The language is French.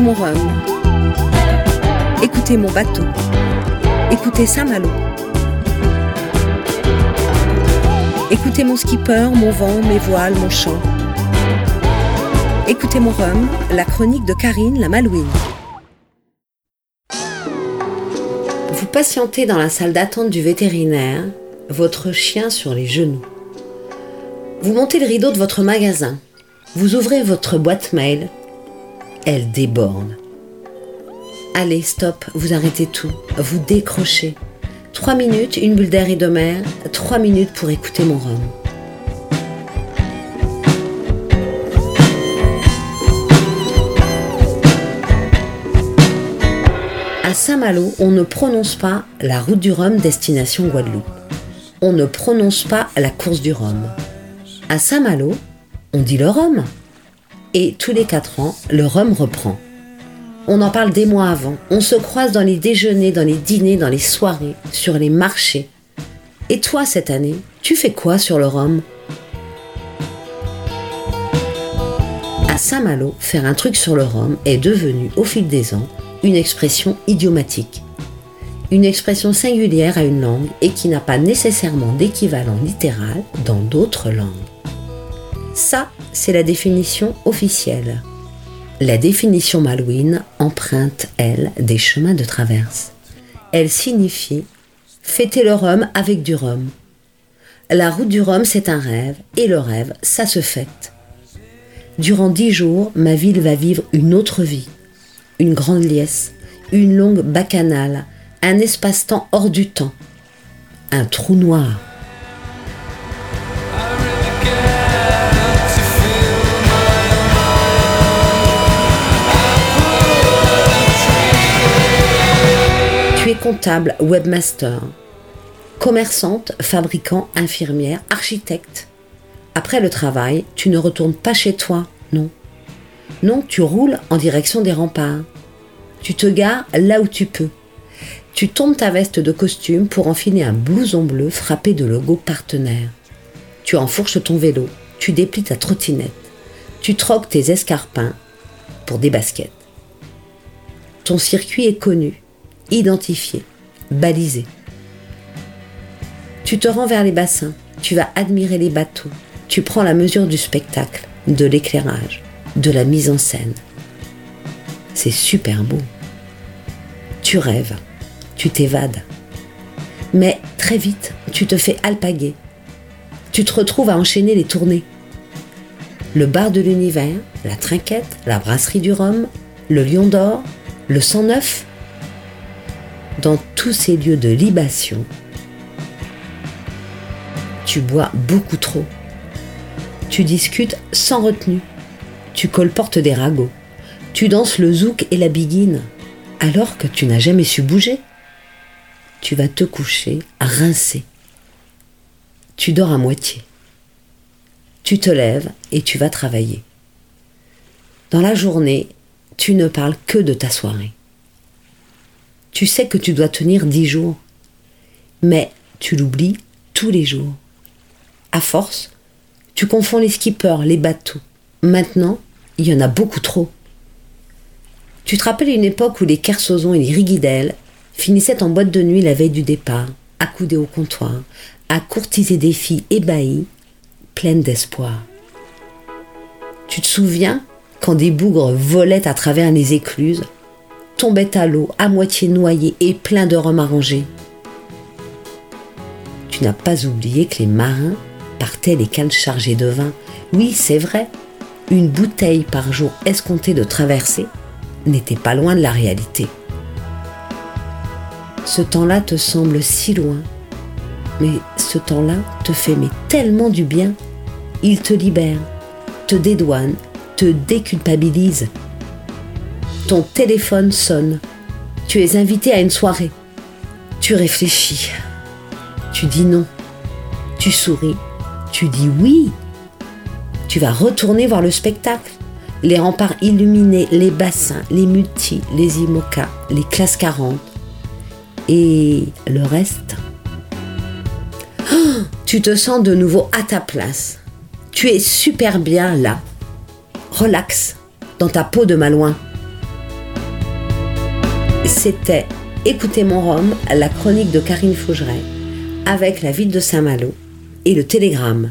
Écoutez mon rhum. Écoutez mon bateau. Écoutez Saint-Malo. Écoutez mon skipper, mon vent, mes voiles, mon chant. Écoutez mon rhum, la chronique de Karine la Malouine. Vous patientez dans la salle d'attente du vétérinaire, votre chien sur les genoux. Vous montez le rideau de votre magasin. Vous ouvrez votre boîte mail. Elle déborde. Allez, stop, vous arrêtez tout. Vous décrochez. Trois minutes, une bulle d'air et de mer. Trois minutes pour écouter mon rhum. À Saint-Malo, on ne prononce pas la route du Rhum destination Guadeloupe. On ne prononce pas la course du Rhum. À Saint-Malo, on dit le Rhum. Et tous les quatre ans, le Rhum reprend. On en parle des mois avant. On se croise dans les déjeuners, dans les dîners, dans les soirées, sur les marchés. Et toi, cette année, tu fais quoi sur le Rhum? À Saint-Malo, faire un truc sur le Rhum est devenu, au fil des ans, une expression idiomatique. Une expression singulière à une langue et qui n'a pas nécessairement d'équivalent littéral dans d'autres langues. Ça, c'est la définition officielle. La définition malouine emprunte, elle, des chemins de traverse. Elle signifie fêter le rhum avec du rhum. La route du rhum, c'est un rêve, et le rêve, ça se fête. Durant dix jours, ma ville va vivre une autre vie une grande liesse, une longue bacchanale, un espace-temps hors du temps, un trou noir. Comptable, webmaster, commerçante, fabricant, infirmière, architecte. Après le travail, tu ne retournes pas chez toi, non. Non, tu roules en direction des remparts. Tu te gares là où tu peux. Tu tombes ta veste de costume pour enfiler un blouson bleu frappé de logo partenaire. Tu enfourches ton vélo. Tu déplies ta trottinette. Tu troques tes escarpins pour des baskets. Ton circuit est connu, identifié, balisé. Tu te rends vers les bassins. Tu vas admirer les bateaux. Tu prends la mesure du spectacle, de l'éclairage de la mise en scène. C'est super beau. Tu rêves, tu t'évades. Mais très vite, tu te fais alpaguer. Tu te retrouves à enchaîner les tournées. Le bar de l'univers, la trinquette, la brasserie du Rhum, le Lion d'Or, le 109. Dans tous ces lieux de libation, tu bois beaucoup trop. Tu discutes sans retenue tu colportes des ragots, tu danses le zouk et la biguine, alors que tu n'as jamais su bouger. Tu vas te coucher rincer. Tu dors à moitié. Tu te lèves et tu vas travailler. Dans la journée, tu ne parles que de ta soirée. Tu sais que tu dois tenir dix jours, mais tu l'oublies tous les jours. À force, tu confonds les skippers, les bateaux. Maintenant, il y en a beaucoup trop. Tu te rappelles une époque où les Kersozon et les Rigidel finissaient en boîte de nuit la veille du départ, accoudés au comptoir, à courtiser des filles ébahies, pleines d'espoir. Tu te souviens quand des bougres volaient à travers les écluses, tombaient à l'eau, à moitié noyés et pleins de rhum arrangé Tu n'as pas oublié que les marins partaient les cales chargées de vin. Oui, c'est vrai, une bouteille par jour escomptée de traversée n'était pas loin de la réalité. Ce temps-là te semble si loin, mais ce temps-là te fait mais tellement du bien. Il te libère, te dédouane, te déculpabilise. Ton téléphone sonne. Tu es invité à une soirée. Tu réfléchis. Tu dis non. Tu souris. Tu dis oui tu vas retourner voir le spectacle. Les remparts illuminés, les bassins, les multis, les IMOCA, les classes 40. Et le reste? Oh, Tu te sens de nouveau à ta place. Tu es super bien là. Relax, dans ta peau de malouin. C'était Écoutez mon rhum, la chronique de Karine Fougeray, avec la ville de Saint-Malo et le télégramme.